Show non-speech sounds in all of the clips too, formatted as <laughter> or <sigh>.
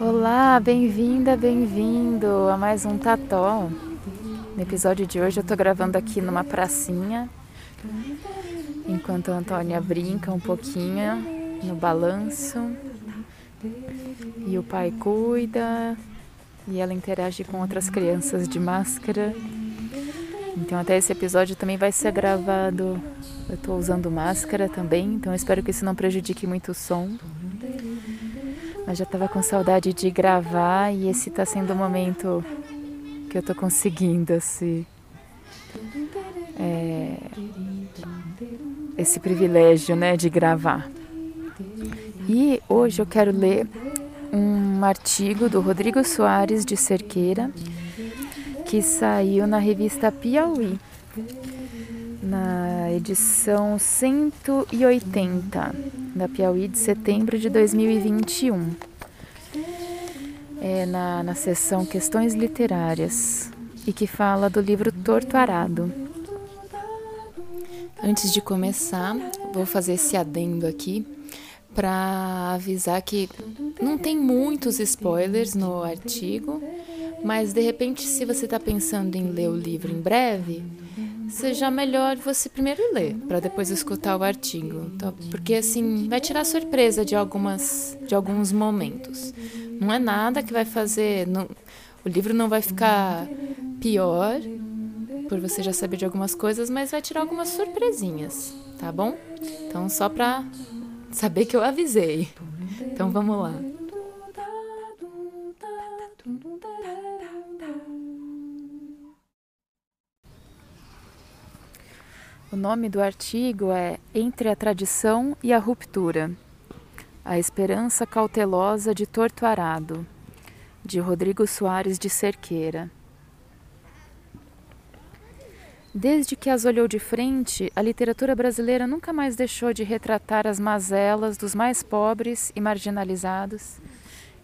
Olá, bem-vinda, bem-vindo a mais um Tató. No episódio de hoje eu tô gravando aqui numa pracinha, enquanto a Antônia brinca um pouquinho no balanço e o pai cuida e ela interage com outras crianças de máscara. Então até esse episódio também vai ser gravado. Eu tô usando máscara também, então espero que isso não prejudique muito o som. Mas já estava com saudade de gravar e esse está sendo o momento que eu estou conseguindo esse, é, esse privilégio né, de gravar. E hoje eu quero ler um artigo do Rodrigo Soares de Cerqueira que saiu na revista Piauí, na edição 180 da Piauí de setembro de 2021. É na, na seção Questões Literárias e que fala do livro Torto Arado. Antes de começar, vou fazer esse adendo aqui para avisar que não tem muitos spoilers no artigo, mas de repente, se você está pensando em ler o livro em breve, seja melhor você primeiro ler para depois escutar o artigo, tá? porque assim vai tirar surpresa de algumas de alguns momentos. Não é nada que vai fazer, não, o livro não vai ficar pior por você já saber de algumas coisas, mas vai tirar algumas surpresinhas, tá bom? Então só para saber que eu avisei. Então vamos lá. O nome do artigo é Entre a Tradição e a Ruptura A Esperança Cautelosa de Torto Arado, de Rodrigo Soares de Cerqueira. Desde que as olhou de frente, a literatura brasileira nunca mais deixou de retratar as mazelas dos mais pobres e marginalizados,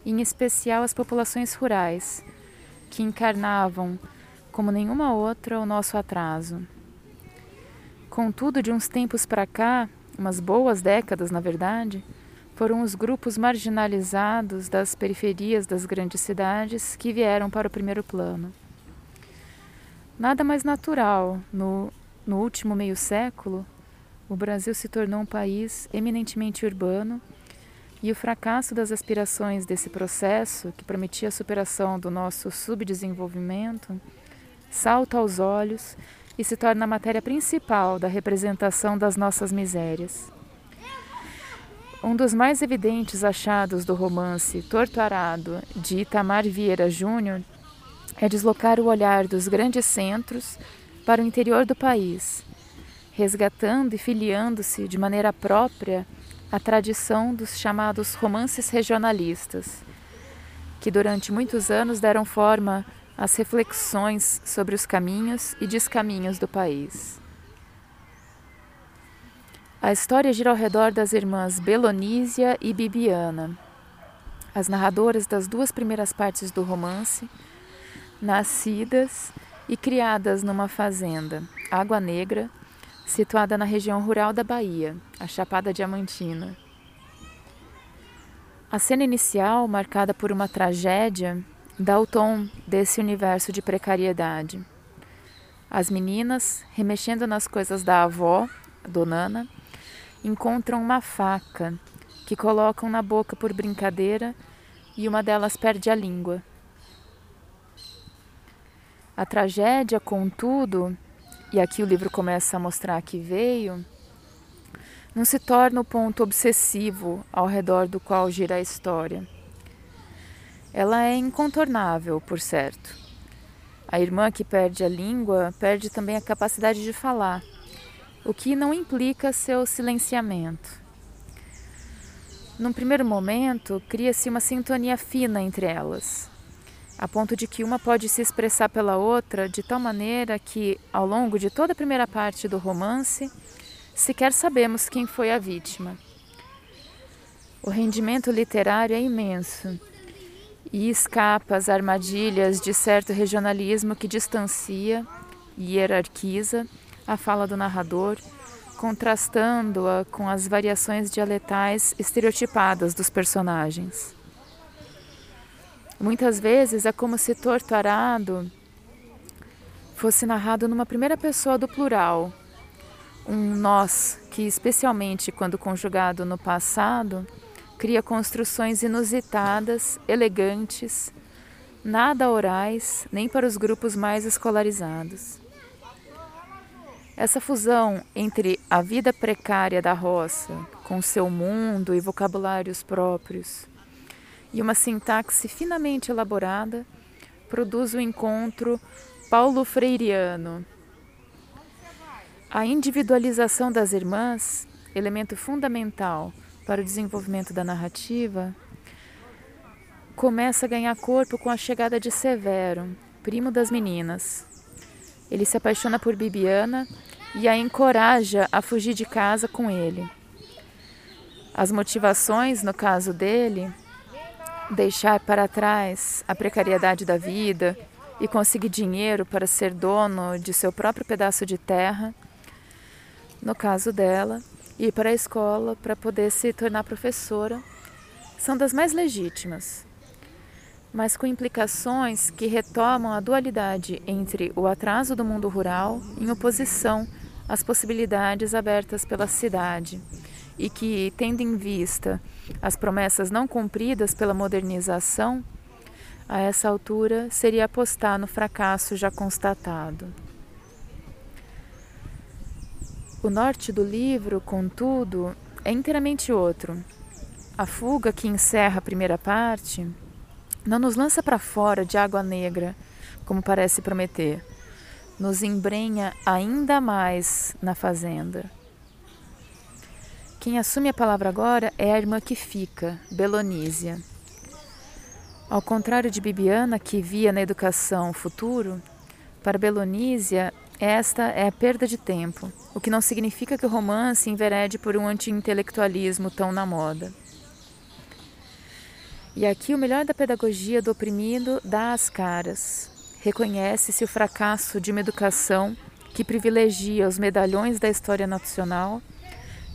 em especial as populações rurais, que encarnavam, como nenhuma outra, o nosso atraso. Contudo, de uns tempos para cá, umas boas décadas na verdade, foram os grupos marginalizados das periferias das grandes cidades que vieram para o primeiro plano. Nada mais natural, no, no último meio século, o Brasil se tornou um país eminentemente urbano e o fracasso das aspirações desse processo, que prometia a superação do nosso subdesenvolvimento, salta aos olhos e se torna a matéria principal da representação das nossas misérias. Um dos mais evidentes achados do romance Torto Arado, de Itamar Vieira Júnior, é deslocar o olhar dos grandes centros para o interior do país, resgatando e filiando-se de maneira própria à tradição dos chamados romances regionalistas, que durante muitos anos deram forma as reflexões sobre os caminhos e descaminhos do país. A história gira ao redor das irmãs Belonísia e Bibiana, as narradoras das duas primeiras partes do romance, nascidas e criadas numa fazenda, Água Negra, situada na região rural da Bahia, a Chapada Diamantina. A cena inicial, marcada por uma tragédia, dá o tom desse universo de precariedade. As meninas, remexendo nas coisas da avó, Donana, encontram uma faca que colocam na boca por brincadeira e uma delas perde a língua. A tragédia, contudo, e aqui o livro começa a mostrar que veio, não se torna o ponto obsessivo ao redor do qual gira a história. Ela é incontornável, por certo. A irmã que perde a língua perde também a capacidade de falar, o que não implica seu silenciamento. Num primeiro momento, cria-se uma sintonia fina entre elas, a ponto de que uma pode se expressar pela outra de tal maneira que, ao longo de toda a primeira parte do romance, sequer sabemos quem foi a vítima. O rendimento literário é imenso e escapa às armadilhas de certo regionalismo que distancia e hierarquiza a fala do narrador, contrastando-a com as variações dialetais estereotipadas dos personagens. Muitas vezes é como se Torto Arado fosse narrado numa primeira pessoa do plural, um nós que, especialmente quando conjugado no passado, cria construções inusitadas, elegantes, nada orais, nem para os grupos mais escolarizados. Essa fusão entre a vida precária da roça, com seu mundo e vocabulários próprios, e uma sintaxe finamente elaborada, produz o encontro paulo freiriano. A individualização das irmãs, elemento fundamental para o desenvolvimento da narrativa, começa a ganhar corpo com a chegada de Severo, primo das meninas. Ele se apaixona por Bibiana e a encoraja a fugir de casa com ele. As motivações, no caso dele, deixar para trás a precariedade da vida e conseguir dinheiro para ser dono de seu próprio pedaço de terra, no caso dela, ir para a escola para poder se tornar professora, são das mais legítimas, mas com implicações que retomam a dualidade entre o atraso do mundo rural em oposição às possibilidades abertas pela cidade e que, tendo em vista as promessas não cumpridas pela modernização, a essa altura seria apostar no fracasso já constatado. O norte do livro, contudo, é inteiramente outro. A fuga que encerra a primeira parte não nos lança para fora de água negra, como parece prometer, nos embrenha ainda mais na fazenda. Quem assume a palavra agora é a irmã que fica, Belonísia. Ao contrário de Bibiana, que via na educação o futuro, para Belonísia esta é a perda de tempo, o que não significa que o romance enverede por um anti-intelectualismo tão na moda. E aqui o melhor da pedagogia do oprimido dá as caras. Reconhece-se o fracasso de uma educação que privilegia os medalhões da história nacional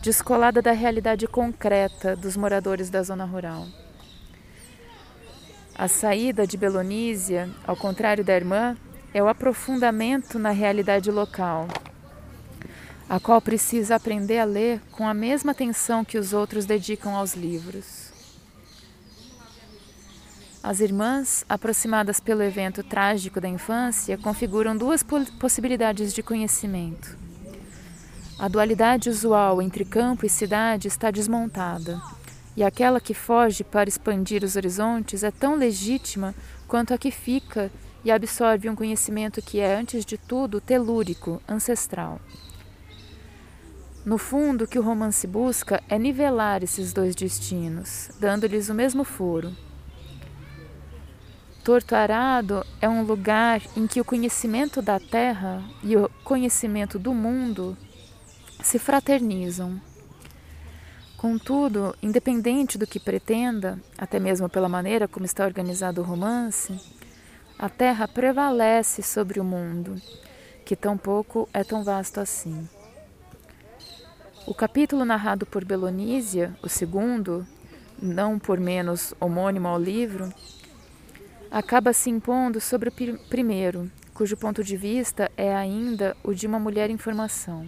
descolada da realidade concreta dos moradores da zona rural. A saída de Belonísia, ao contrário da irmã, é o aprofundamento na realidade local, a qual precisa aprender a ler com a mesma atenção que os outros dedicam aos livros. As irmãs, aproximadas pelo evento trágico da infância, configuram duas possibilidades de conhecimento. A dualidade usual entre campo e cidade está desmontada, e aquela que foge para expandir os horizontes é tão legítima quanto a que fica e absorve um conhecimento que é, antes de tudo, telúrico, ancestral. No fundo, o que o romance busca é nivelar esses dois destinos, dando-lhes o mesmo foro. Torto Arado é um lugar em que o conhecimento da terra e o conhecimento do mundo se fraternizam. Contudo, independente do que pretenda, até mesmo pela maneira como está organizado o romance, a Terra prevalece sobre o mundo, que tampouco é tão vasto assim. O capítulo narrado por Belonísia, o segundo, não por menos homônimo ao livro, acaba se impondo sobre o primeiro, cujo ponto de vista é ainda o de uma mulher em formação.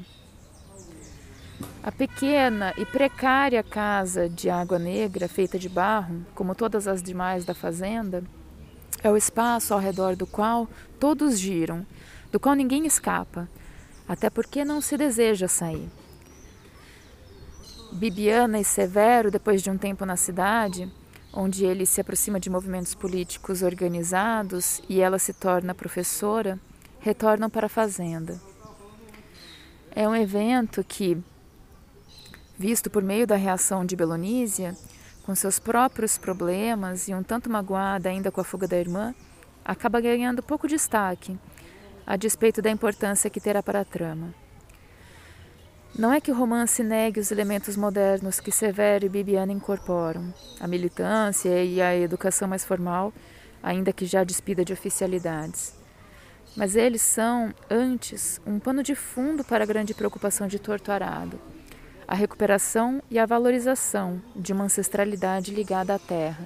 A pequena e precária casa de água negra, feita de barro, como todas as demais da fazenda, é o espaço ao redor do qual todos giram, do qual ninguém escapa, até porque não se deseja sair. Bibiana e Severo, depois de um tempo na cidade, onde ele se aproxima de movimentos políticos organizados e ela se torna professora, retornam para a fazenda. É um evento que visto por meio da reação de Belonísia, com seus próprios problemas e um tanto magoada ainda com a fuga da irmã, acaba ganhando pouco destaque, a despeito da importância que terá para a trama. Não é que o romance negue os elementos modernos que Severo e Bibiana incorporam, a militância e a educação mais formal, ainda que já despida de oficialidades. Mas eles são, antes, um pano de fundo para a grande preocupação de Torto Arado a recuperação e a valorização de uma ancestralidade ligada à terra.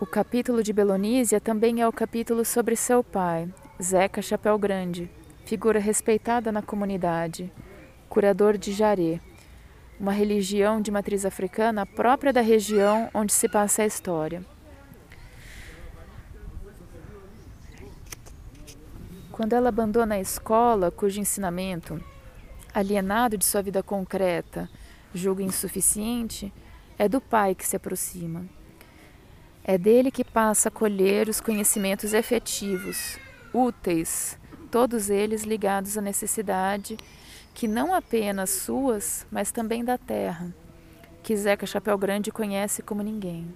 O capítulo de Belonísia também é o capítulo sobre seu pai, Zeca Chapéu Grande, figura respeitada na comunidade, curador de Jaré, uma religião de matriz africana própria da região onde se passa a história. Quando ela abandona a escola, cujo ensinamento, alienado de sua vida concreta, julga insuficiente, é do pai que se aproxima. É dele que passa a colher os conhecimentos efetivos, úteis, todos eles ligados à necessidade que não apenas suas, mas também da terra, que Zeca Chapéu Grande conhece como ninguém.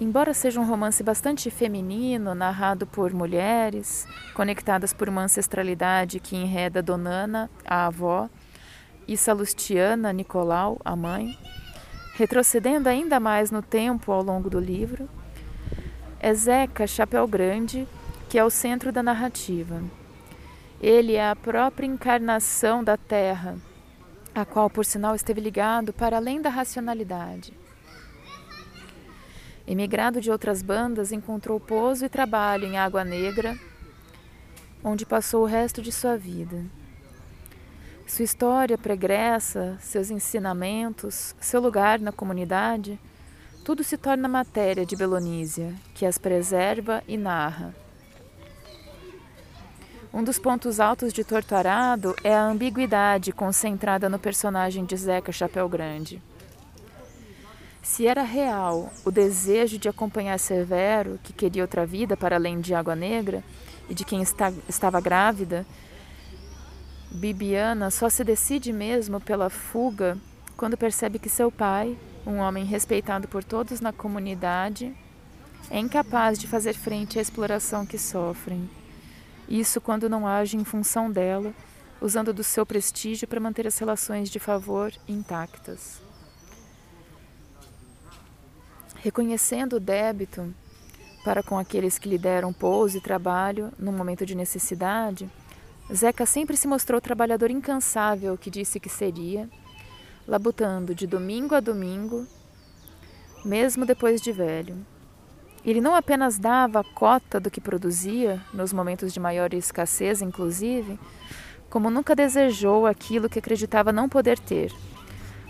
Embora seja um romance bastante feminino, narrado por mulheres, conectadas por uma ancestralidade que enreda Donana, a avó, e Salustiana Nicolau, a mãe, retrocedendo ainda mais no tempo ao longo do livro, é Zeca Chapéu Grande, que é o centro da narrativa. Ele é a própria encarnação da Terra, a qual, por sinal, esteve ligado para além da racionalidade. Emigrado de outras bandas, encontrou pouso e trabalho em Água Negra, onde passou o resto de sua vida. Sua história pregressa, seus ensinamentos, seu lugar na comunidade, tudo se torna matéria de Belonísia, que as preserva e narra. Um dos pontos altos de Torturado é a ambiguidade concentrada no personagem de Zeca Chapéu Grande. Se era real o desejo de acompanhar Severo, que queria outra vida para além de Água Negra, e de quem está, estava grávida, Bibiana só se decide mesmo pela fuga quando percebe que seu pai, um homem respeitado por todos na comunidade, é incapaz de fazer frente à exploração que sofrem. Isso quando não age em função dela, usando do seu prestígio para manter as relações de favor intactas. Reconhecendo o débito para com aqueles que lhe deram pouso e trabalho no momento de necessidade, Zeca sempre se mostrou trabalhador incansável que disse que seria, labutando de domingo a domingo, mesmo depois de velho. Ele não apenas dava a cota do que produzia, nos momentos de maior escassez, inclusive, como nunca desejou aquilo que acreditava não poder ter,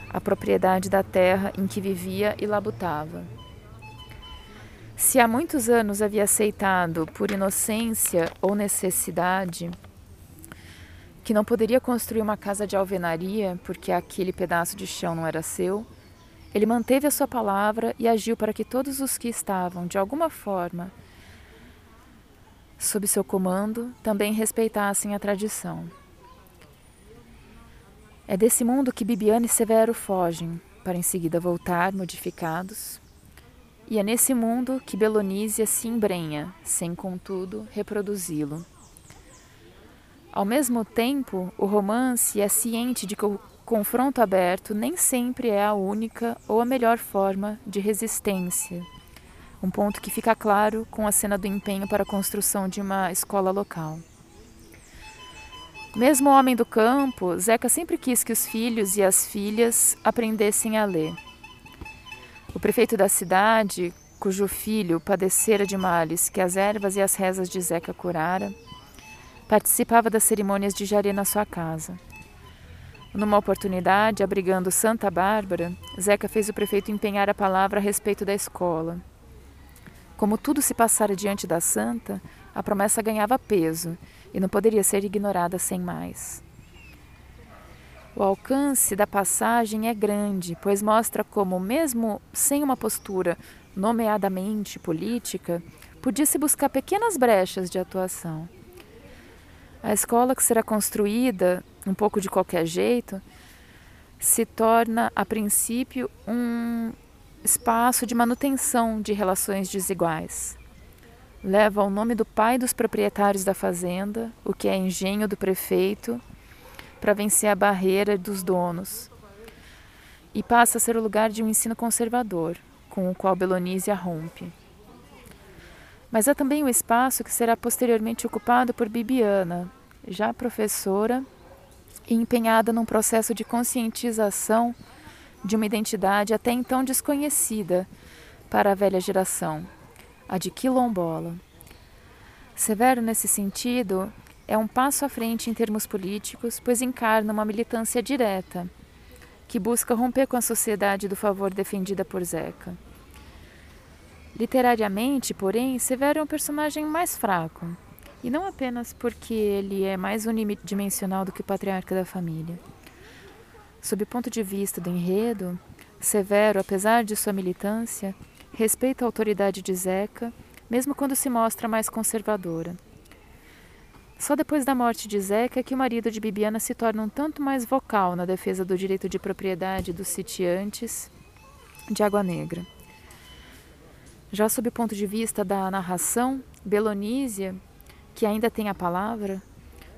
a propriedade da terra em que vivia e labutava. Se há muitos anos havia aceitado, por inocência ou necessidade, que não poderia construir uma casa de alvenaria porque aquele pedaço de chão não era seu, ele manteve a sua palavra e agiu para que todos os que estavam, de alguma forma, sob seu comando, também respeitassem a tradição. É desse mundo que Bibiane e Severo fogem, para em seguida voltar modificados. E é nesse mundo que Belonísia se embrenha, sem contudo reproduzi-lo. Ao mesmo tempo, o romance é ciente de que o confronto aberto nem sempre é a única ou a melhor forma de resistência. Um ponto que fica claro com a cena do empenho para a construção de uma escola local. Mesmo homem do campo, Zeca sempre quis que os filhos e as filhas aprendessem a ler. O prefeito da cidade, cujo filho padecera de males que as ervas e as rezas de Zeca curara, Participava das cerimônias de Jaré na sua casa. Numa oportunidade, abrigando Santa Bárbara, Zeca fez o prefeito empenhar a palavra a respeito da escola. Como tudo se passara diante da santa, a promessa ganhava peso e não poderia ser ignorada sem mais. O alcance da passagem é grande, pois mostra como, mesmo sem uma postura nomeadamente política, podia-se buscar pequenas brechas de atuação. A escola que será construída, um pouco de qualquer jeito, se torna, a princípio, um espaço de manutenção de relações desiguais. Leva o nome do pai dos proprietários da fazenda, o que é engenho do prefeito, para vencer a barreira dos donos. E passa a ser o lugar de um ensino conservador, com o qual Belonísia rompe. Mas há também o um espaço que será posteriormente ocupado por Bibiana, já professora e empenhada num processo de conscientização de uma identidade até então desconhecida para a velha geração, a de quilombola. Severo, nesse sentido, é um passo à frente em termos políticos, pois encarna uma militância direta, que busca romper com a sociedade do favor defendida por Zeca. Literariamente, porém, Severo é um personagem mais fraco, e não apenas porque ele é mais unidimensional do que o patriarca da família. Sob o ponto de vista do enredo, Severo, apesar de sua militância, respeita a autoridade de Zeca, mesmo quando se mostra mais conservadora. Só depois da morte de Zeca é que o marido de Bibiana se torna um tanto mais vocal na defesa do direito de propriedade dos sitiantes de Água Negra. Já sob o ponto de vista da narração, Belonísia, que ainda tem a palavra,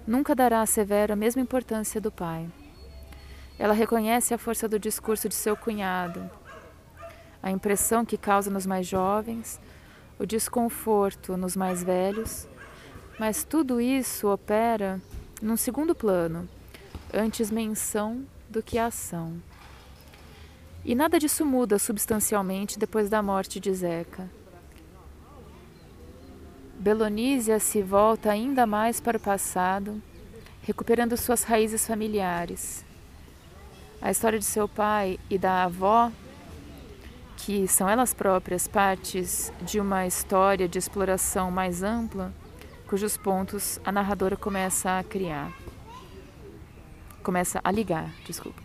nunca dará a Severo a mesma importância do pai. Ela reconhece a força do discurso de seu cunhado, a impressão que causa nos mais jovens, o desconforto nos mais velhos, mas tudo isso opera num segundo plano, antes menção do que ação. E nada disso muda substancialmente depois da morte de Zeca. Belonísia se volta ainda mais para o passado, recuperando suas raízes familiares. A história de seu pai e da avó, que são elas próprias partes de uma história de exploração mais ampla, cujos pontos a narradora começa a criar. Começa a ligar, desculpa.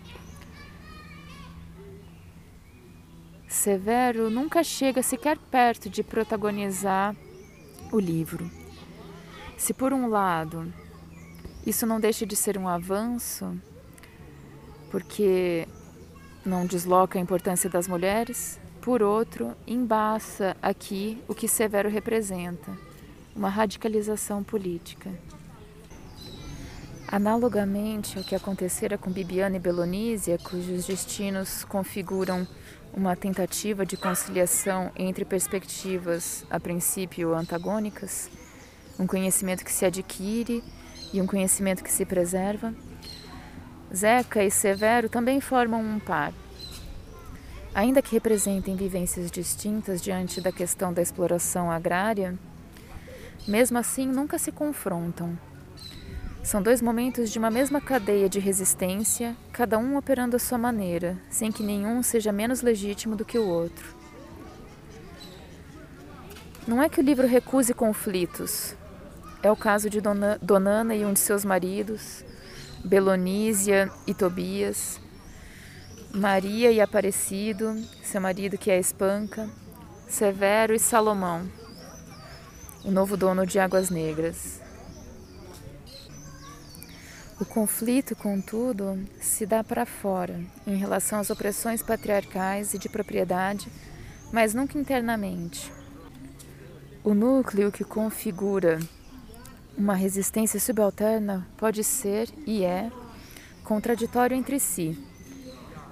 Severo nunca chega sequer perto de protagonizar o livro. Se por um lado isso não deixa de ser um avanço, porque não desloca a importância das mulheres, por outro, embaça aqui o que Severo representa, uma radicalização política. Analogamente ao que acontecera com Bibiana e Belonísia, cujos destinos configuram uma tentativa de conciliação entre perspectivas, a princípio antagônicas, um conhecimento que se adquire e um conhecimento que se preserva. Zeca e Severo também formam um par. Ainda que representem vivências distintas diante da questão da exploração agrária, mesmo assim nunca se confrontam são dois momentos de uma mesma cadeia de resistência, cada um operando à sua maneira, sem que nenhum seja menos legítimo do que o outro. Não é que o livro recuse conflitos. É o caso de Dona, Donana e um de seus maridos, Belonísia e Tobias, Maria e Aparecido, seu marido que é espanca, Severo e Salomão, o novo dono de Águas Negras. O conflito, contudo, se dá para fora, em relação às opressões patriarcais e de propriedade, mas nunca internamente. O núcleo que configura uma resistência subalterna pode ser e é contraditório entre si,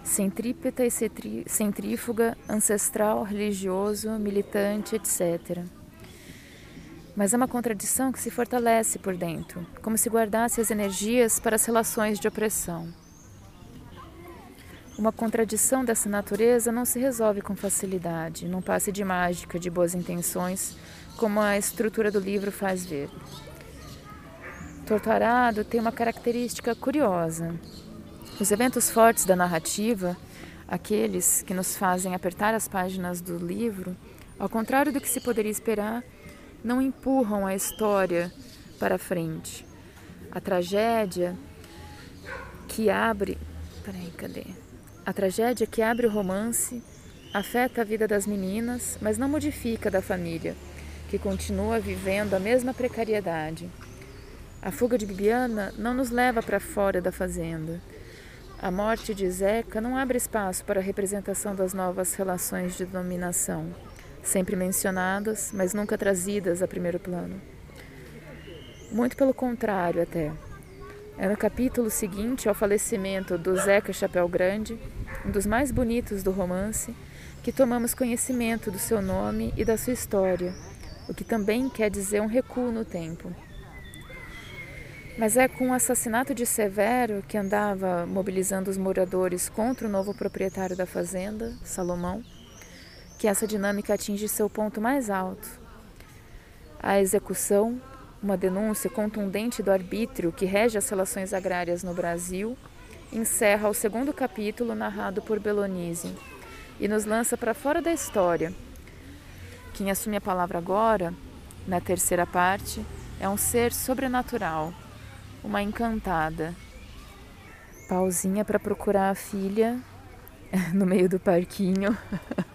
centrípeta e centrífuga, ancestral, religioso, militante, etc mas é uma contradição que se fortalece por dentro, como se guardasse as energias para as relações de opressão. Uma contradição dessa natureza não se resolve com facilidade, num passe de mágica de boas intenções, como a estrutura do livro faz ver. Torturado tem uma característica curiosa. Os eventos fortes da narrativa, aqueles que nos fazem apertar as páginas do livro, ao contrário do que se poderia esperar, não empurram a história para frente. A tragédia que abre. Peraí, cadê? A tragédia que abre o romance afeta a vida das meninas, mas não modifica a da família, que continua vivendo a mesma precariedade. A fuga de Bibiana não nos leva para fora da fazenda. A morte de Zeca não abre espaço para a representação das novas relações de dominação sempre mencionadas, mas nunca trazidas a primeiro plano. Muito pelo contrário, até. É no capítulo seguinte ao falecimento do Zeca Chapéu Grande, um dos mais bonitos do romance, que tomamos conhecimento do seu nome e da sua história, o que também quer dizer um recuo no tempo. Mas é com o assassinato de Severo, que andava mobilizando os moradores contra o novo proprietário da fazenda, Salomão, que essa dinâmica atinge seu ponto mais alto. A execução, uma denúncia contundente do arbítrio que rege as relações agrárias no Brasil, encerra o segundo capítulo narrado por Belonise e nos lança para fora da história. Quem assume a palavra agora, na terceira parte, é um ser sobrenatural, uma encantada. Pausinha para procurar a filha <laughs> no meio do parquinho. <laughs>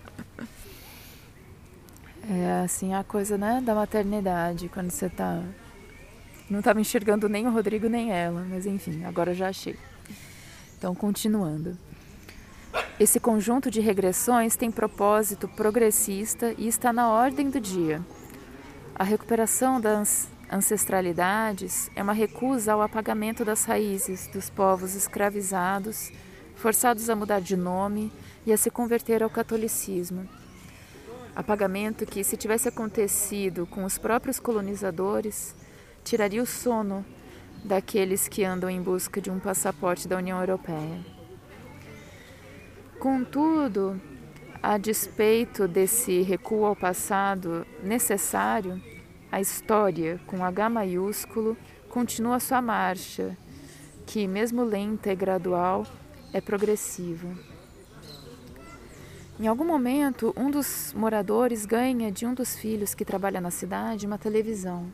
É assim a coisa, né, da maternidade, quando você tá não estava enxergando nem o Rodrigo nem ela, mas enfim, agora já achei. Então, continuando. Esse conjunto de regressões tem propósito progressista e está na ordem do dia. A recuperação das ancestralidades é uma recusa ao apagamento das raízes dos povos escravizados, forçados a mudar de nome e a se converter ao catolicismo Apagamento que, se tivesse acontecido com os próprios colonizadores, tiraria o sono daqueles que andam em busca de um passaporte da União Europeia. Contudo, a despeito desse recuo ao passado necessário, a história, com H maiúsculo, continua sua marcha, que, mesmo lenta e gradual, é progressiva. Em algum momento, um dos moradores ganha de um dos filhos que trabalha na cidade uma televisão.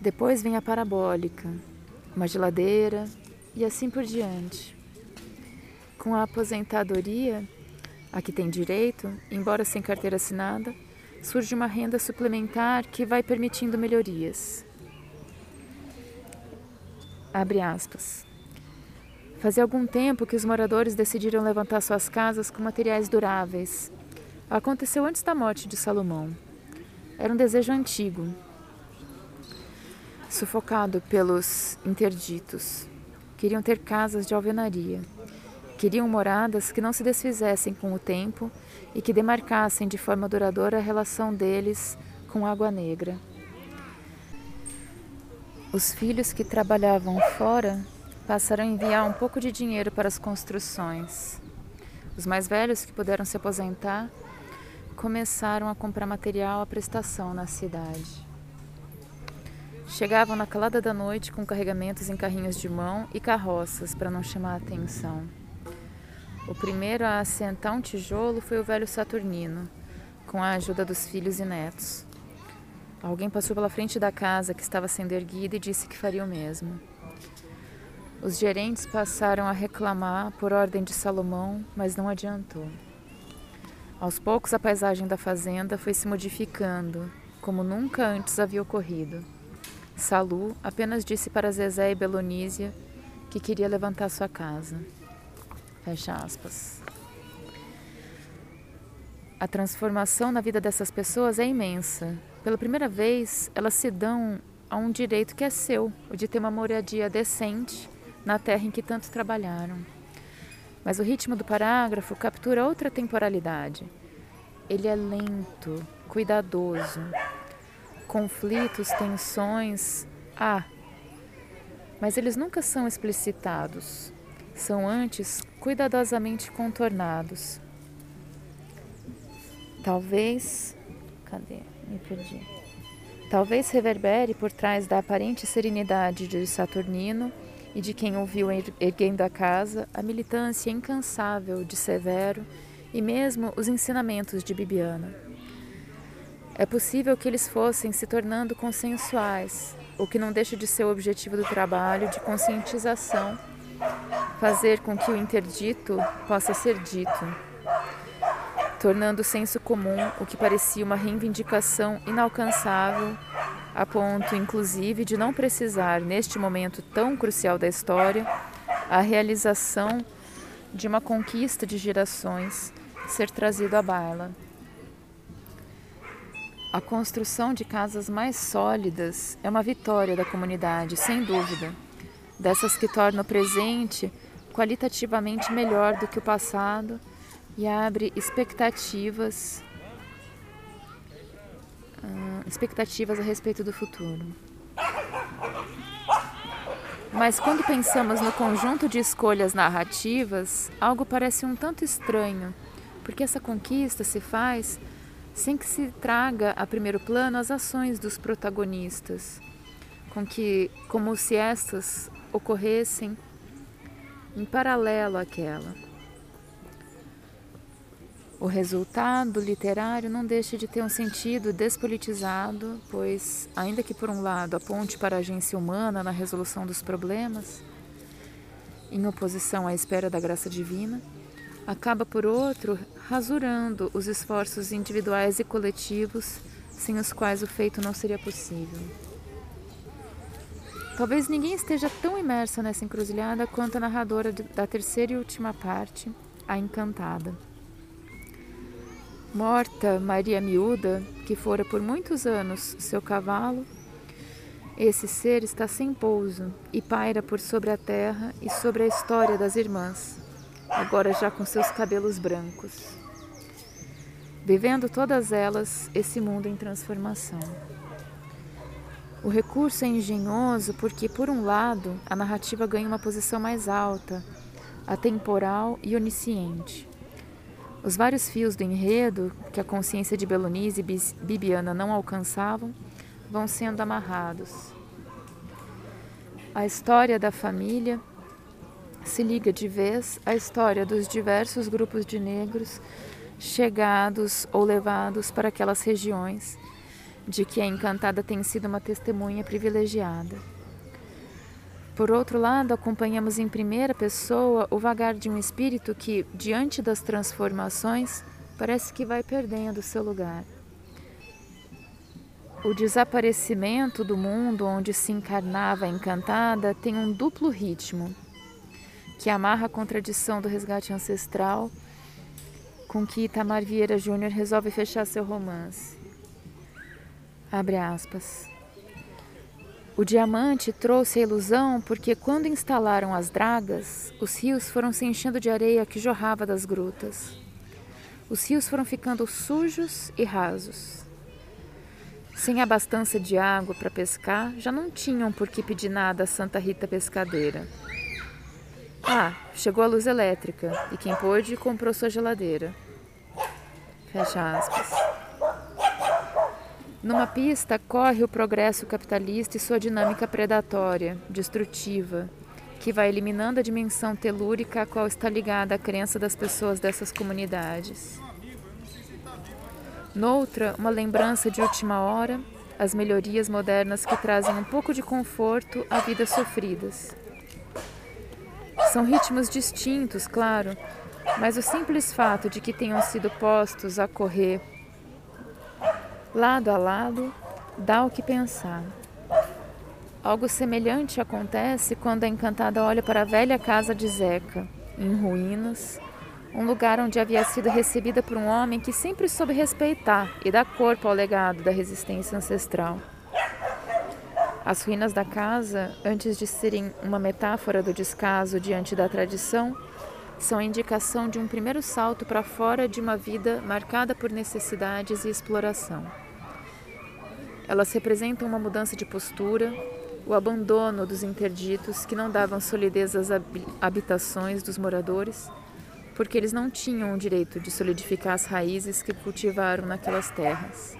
Depois vem a parabólica, uma geladeira e assim por diante. Com a aposentadoria, a que tem direito, embora sem carteira assinada, surge uma renda suplementar que vai permitindo melhorias. Abre aspas. Fazia algum tempo que os moradores decidiram levantar suas casas com materiais duráveis. Aconteceu antes da morte de Salomão. Era um desejo antigo, sufocado pelos interditos. Queriam ter casas de alvenaria. Queriam moradas que não se desfizessem com o tempo e que demarcassem de forma duradoura a relação deles com a água negra. Os filhos que trabalhavam fora passaram a enviar um pouco de dinheiro para as construções. Os mais velhos que puderam se aposentar começaram a comprar material à prestação na cidade. Chegavam na calada da noite com carregamentos em carrinhos de mão e carroças para não chamar a atenção. O primeiro a assentar um tijolo foi o velho Saturnino, com a ajuda dos filhos e netos. Alguém passou pela frente da casa que estava sendo erguida e disse que faria o mesmo. Os gerentes passaram a reclamar por ordem de Salomão, mas não adiantou. Aos poucos, a paisagem da fazenda foi se modificando, como nunca antes havia ocorrido. Salu apenas disse para Zezé e Belonísia que queria levantar sua casa. Fecha aspas. A transformação na vida dessas pessoas é imensa. Pela primeira vez, elas se dão a um direito que é seu, o de ter uma moradia decente na terra em que tanto trabalharam. Mas o ritmo do parágrafo captura outra temporalidade. Ele é lento, cuidadoso. Conflitos, tensões, há. Ah, mas eles nunca são explicitados. São antes cuidadosamente contornados. Talvez. Cadê? Me perdi. Talvez reverbere por trás da aparente serenidade de Saturnino e de quem ouviu erguendo a casa a militância incansável de Severo e mesmo os ensinamentos de Bibiana. É possível que eles fossem se tornando consensuais, o que não deixa de ser o objetivo do trabalho de conscientização, fazer com que o interdito possa ser dito, tornando o senso comum o que parecia uma reivindicação inalcançável a ponto, inclusive, de não precisar, neste momento tão crucial da história, a realização de uma conquista de gerações ser trazido à baila. A construção de casas mais sólidas é uma vitória da comunidade, sem dúvida, dessas que torna o presente qualitativamente melhor do que o passado e abre expectativas expectativas a respeito do futuro. Mas quando pensamos no conjunto de escolhas narrativas, algo parece um tanto estranho, porque essa conquista se faz sem que se traga a primeiro plano as ações dos protagonistas, com que, como se estas ocorressem em paralelo àquela. O resultado literário não deixa de ter um sentido despolitizado, pois, ainda que por um lado aponte para a agência humana na resolução dos problemas, em oposição à espera da graça divina, acaba por outro rasurando os esforços individuais e coletivos sem os quais o feito não seria possível. Talvez ninguém esteja tão imerso nessa encruzilhada quanto a narradora da terceira e última parte, a Encantada. Morta Maria Miúda, que fora por muitos anos seu cavalo, esse ser está sem pouso e paira por sobre a terra e sobre a história das irmãs, agora já com seus cabelos brancos. Vivendo todas elas esse mundo em transformação. O recurso é engenhoso porque, por um lado, a narrativa ganha uma posição mais alta, atemporal e onisciente. Os vários fios do enredo que a consciência de Belonise e Bibiana não alcançavam vão sendo amarrados. A história da família se liga de vez à história dos diversos grupos de negros chegados ou levados para aquelas regiões de que a encantada tem sido uma testemunha privilegiada. Por outro lado, acompanhamos em primeira pessoa o vagar de um espírito que, diante das transformações, parece que vai perdendo seu lugar. O desaparecimento do mundo onde se encarnava encantada tem um duplo ritmo, que amarra a contradição do resgate ancestral com que Itamar Vieira Júnior resolve fechar seu romance. Abre aspas. O diamante trouxe a ilusão porque, quando instalaram as dragas, os rios foram se enchendo de areia que jorrava das grutas. Os rios foram ficando sujos e rasos. Sem abastança de água para pescar, já não tinham por que pedir nada a Santa Rita Pescadeira. Ah, chegou a luz elétrica e quem pôde comprou sua geladeira. Fecha aspas. Numa pista corre o progresso capitalista e sua dinâmica predatória, destrutiva, que vai eliminando a dimensão telúrica a qual está ligada a crença das pessoas dessas comunidades. Noutra, uma lembrança de última hora, as melhorias modernas que trazem um pouco de conforto a vidas sofridas. São ritmos distintos, claro, mas o simples fato de que tenham sido postos a correr lado a lado, dá o que pensar. Algo semelhante acontece quando a encantada olha para a velha casa de Zeca, em ruínas, um lugar onde havia sido recebida por um homem que sempre soube respeitar e dar corpo ao legado da resistência ancestral. As ruínas da casa, antes de serem uma metáfora do descaso diante da tradição, são a indicação de um primeiro salto para fora de uma vida marcada por necessidades e exploração. Elas representam uma mudança de postura, o abandono dos interditos que não davam solidez às habitações dos moradores, porque eles não tinham o direito de solidificar as raízes que cultivaram naquelas terras.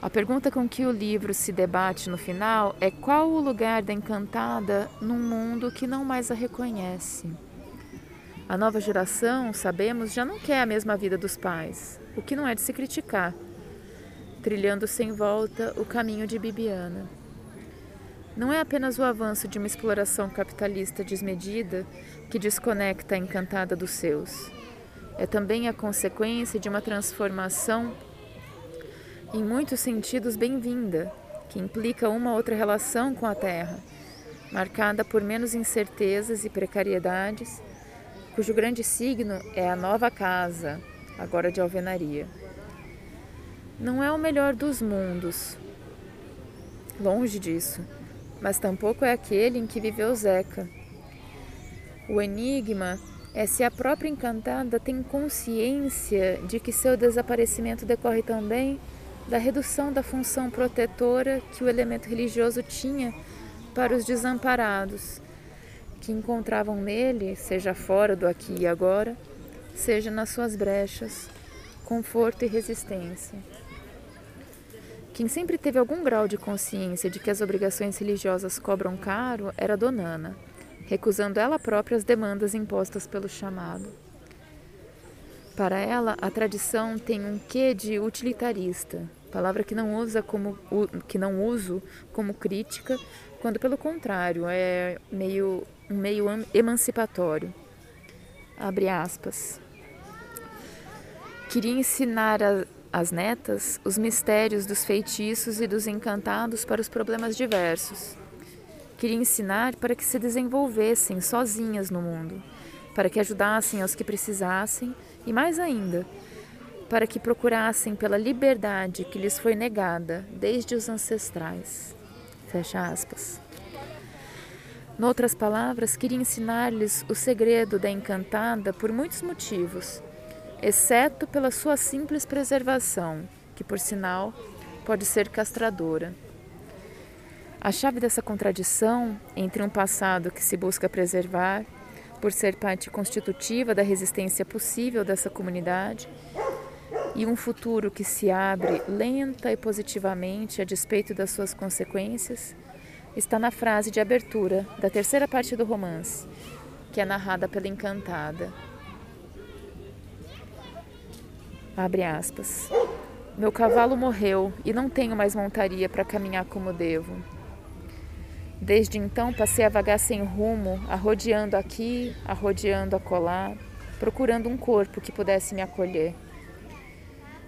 A pergunta com que o livro se debate no final é qual o lugar da encantada num mundo que não mais a reconhece. A nova geração, sabemos, já não quer a mesma vida dos pais, o que não é de se criticar trilhando sem volta o caminho de Bibiana. Não é apenas o avanço de uma exploração capitalista desmedida que desconecta a encantada dos seus. É também a consequência de uma transformação, em muitos sentidos, bem-vinda, que implica uma outra relação com a terra, marcada por menos incertezas e precariedades, cujo grande signo é a nova casa, agora de alvenaria não é o melhor dos mundos. Longe disso, mas tampouco é aquele em que viveu Zeca. O enigma é se a própria encantada tem consciência de que seu desaparecimento decorre também da redução da função protetora que o elemento religioso tinha para os desamparados, que encontravam nele, seja fora do aqui e agora, seja nas suas brechas, conforto e resistência. Quem sempre teve algum grau de consciência de que as obrigações religiosas cobram caro era Donana, recusando ela própria as demandas impostas pelo chamado. Para ela, a tradição tem um quê de utilitarista, palavra que não usa como que não uso como crítica, quando pelo contrário é meio um meio emancipatório. Abre aspas. Queria ensinar as netas os mistérios dos feitiços e dos encantados para os problemas diversos. Queria ensinar para que se desenvolvessem sozinhas no mundo, para que ajudassem aos que precisassem e, mais ainda, para que procurassem pela liberdade que lhes foi negada desde os ancestrais. Fecha aspas. Noutras palavras, queria ensinar-lhes o segredo da encantada por muitos motivos, exceto pela sua simples preservação, que, por sinal, pode ser castradora. A chave dessa contradição entre um passado que se busca preservar, por ser parte constitutiva da resistência possível dessa comunidade, e um futuro que se abre lenta e positivamente a despeito das suas consequências, está na frase de abertura da terceira parte do romance, que é narrada pela encantada. Abre aspas. Meu cavalo morreu e não tenho mais montaria para caminhar como devo. Desde então passei a vagar sem rumo, arrodeando aqui, arrodeando acolá, procurando um corpo que pudesse me acolher.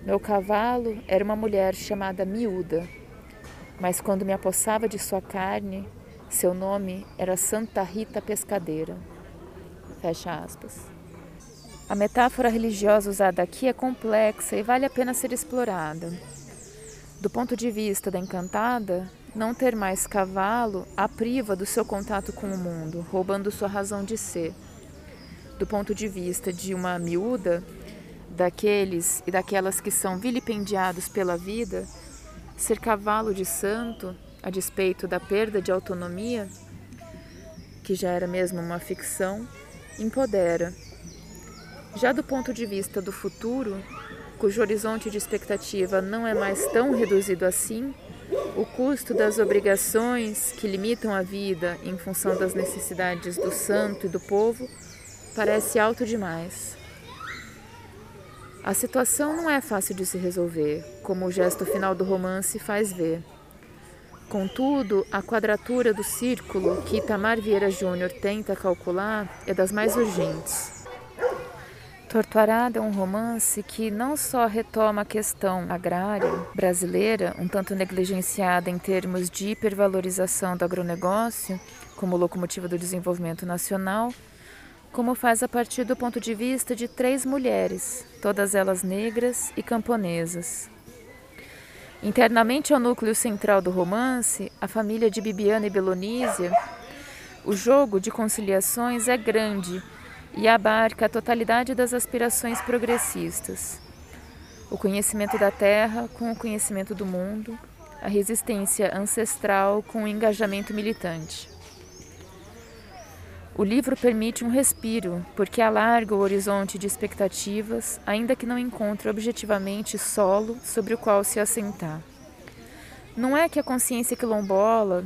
Meu cavalo era uma mulher chamada Miúda, mas quando me apossava de sua carne, seu nome era Santa Rita Pescadeira. Fecha aspas. A metáfora religiosa usada aqui é complexa e vale a pena ser explorada. Do ponto de vista da encantada, não ter mais cavalo a priva do seu contato com o mundo, roubando sua razão de ser. Do ponto de vista de uma miúda, daqueles e daquelas que são vilipendiados pela vida, ser cavalo de santo, a despeito da perda de autonomia, que já era mesmo uma ficção, empodera. Já do ponto de vista do futuro, cujo horizonte de expectativa não é mais tão reduzido assim, o custo das obrigações que limitam a vida em função das necessidades do santo e do povo parece alto demais. A situação não é fácil de se resolver, como o gesto final do romance faz ver. Contudo, a quadratura do círculo que Itamar Vieira Júnior tenta calcular é das mais urgentes. Torturada é um romance que não só retoma a questão agrária brasileira, um tanto negligenciada em termos de hipervalorização do agronegócio, como locomotiva do desenvolvimento nacional, como faz a partir do ponto de vista de três mulheres, todas elas negras e camponesas. Internamente ao núcleo central do romance, a família de Bibiana e Belonísia, o jogo de conciliações é grande e abarca a totalidade das aspirações progressistas. O conhecimento da terra com o conhecimento do mundo, a resistência ancestral com o engajamento militante. O livro permite um respiro, porque alarga o horizonte de expectativas, ainda que não encontre objetivamente solo sobre o qual se assentar. Não é que a consciência quilombola,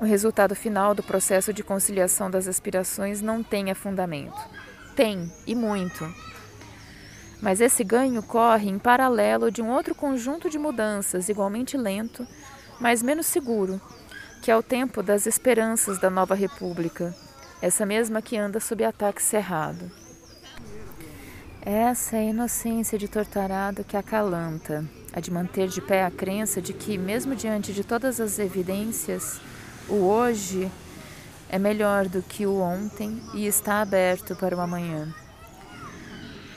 o resultado final do processo de conciliação das aspirações, não tenha fundamento. Tem, e muito. Mas esse ganho corre em paralelo de um outro conjunto de mudanças, igualmente lento, mas menos seguro, que é o tempo das esperanças da nova república essa mesma que anda sob ataque cerrado. Essa é a inocência de Tortarado que acalanta, a de manter de pé a crença de que, mesmo diante de todas as evidências, o hoje é melhor do que o ontem e está aberto para o amanhã.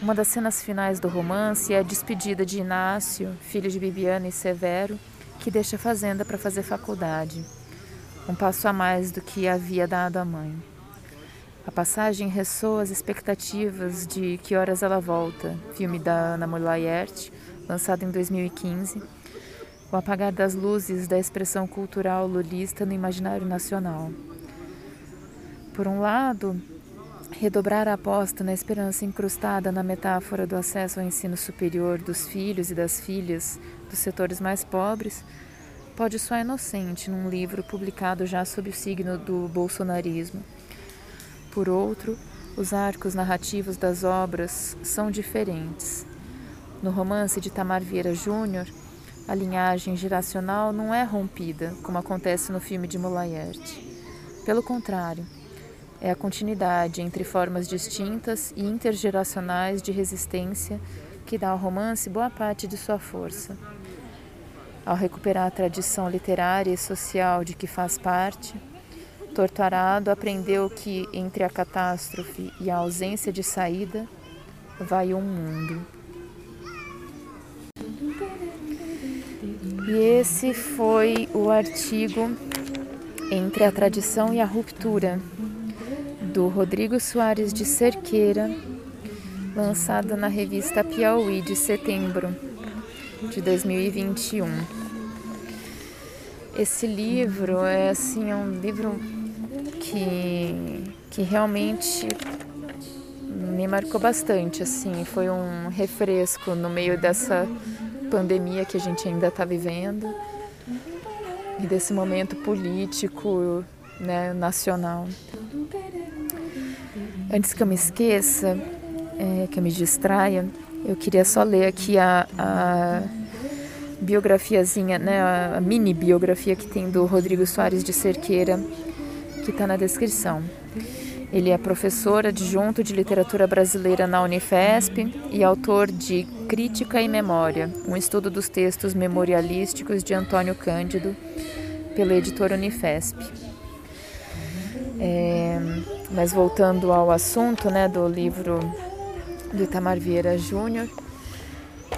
Uma das cenas finais do romance é a despedida de Inácio, filho de Bibiana e Severo, que deixa a fazenda para fazer faculdade, um passo a mais do que havia dado à mãe. A passagem ressoa as expectativas de Que Horas Ela Volta, filme da Ana Molayert, lançado em 2015, o apagar das luzes da expressão cultural lulista no imaginário nacional. Por um lado, redobrar a aposta na esperança incrustada na metáfora do acesso ao ensino superior dos filhos e das filhas dos setores mais pobres pode soar inocente num livro publicado já sob o signo do bolsonarismo. Por outro, os arcos narrativos das obras são diferentes. No romance de Tamar Vieira Júnior, a linhagem geracional não é rompida, como acontece no filme de Molayert. Pelo contrário, é a continuidade entre formas distintas e intergeracionais de resistência que dá ao romance boa parte de sua força. Ao recuperar a tradição literária e social de que faz parte, Torturado aprendeu que entre a catástrofe e a ausência de saída vai um mundo. E esse foi o artigo Entre a Tradição e a Ruptura, do Rodrigo Soares de Cerqueira, lançado na revista Piauí de setembro de 2021. Esse livro é assim é um livro que que realmente me marcou bastante, assim, foi um refresco no meio dessa pandemia que a gente ainda está vivendo e desse momento político, né, nacional. Antes que eu me esqueça, é, que eu me distraia, eu queria só ler aqui a, a biografiazinha, né, a mini biografia que tem do Rodrigo Soares de Cerqueira, que está na descrição. Ele é professor adjunto de literatura brasileira na Unifesp e autor de Crítica e Memória, um estudo dos textos memorialísticos de Antônio Cândido, pela editora Unifesp. É, mas voltando ao assunto né, do livro do Itamar Vieira Júnior,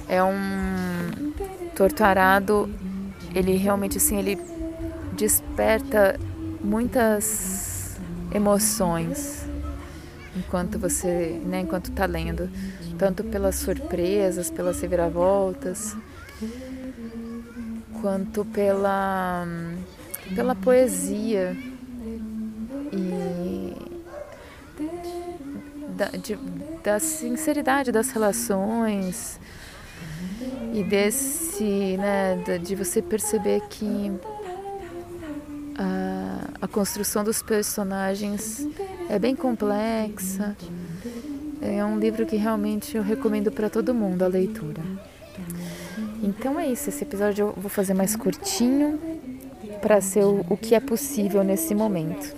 é um torturado, ele realmente assim, ele desperta muitas emoções enquanto você, né, enquanto está lendo, tanto pelas surpresas, pelas reviravoltas, quanto pela pela poesia e da, de, da sinceridade das relações e desse, né, de você perceber que a, a construção dos personagens é bem complexa. É um livro que realmente eu recomendo para todo mundo a leitura. Então é isso, esse episódio eu vou fazer mais curtinho para ser o, o que é possível nesse momento.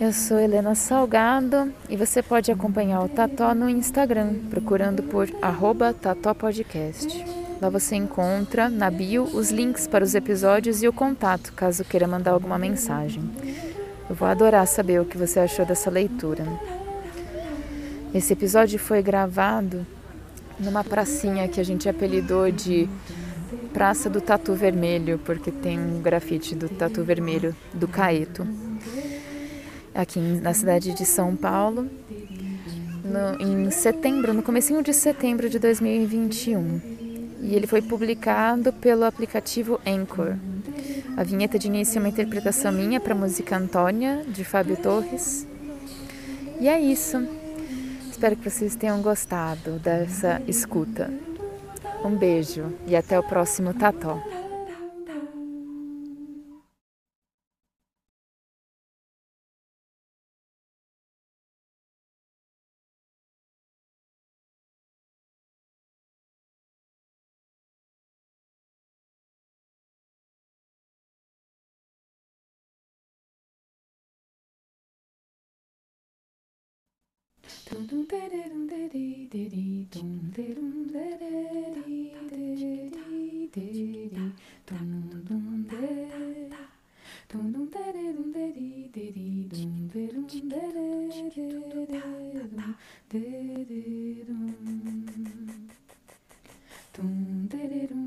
Eu sou Helena Salgado e você pode acompanhar o Tató no Instagram, procurando por arroba Podcast. Lá você encontra na bio os links para os episódios e o contato, caso queira mandar alguma mensagem. Eu vou adorar saber o que você achou dessa leitura. Esse episódio foi gravado numa pracinha que a gente apelidou de Praça do Tatu Vermelho, porque tem um grafite do Tatu Vermelho do Caeto aqui na cidade de São Paulo, no, em setembro, no comecinho de setembro de 2021. E ele foi publicado pelo aplicativo Anchor. A vinheta de início é uma interpretação minha para a música Antônia, de Fábio Torres. E é isso. Espero que vocês tenham gostado dessa escuta. Um beijo e até o próximo Tató. Dum, dum, dum, dum,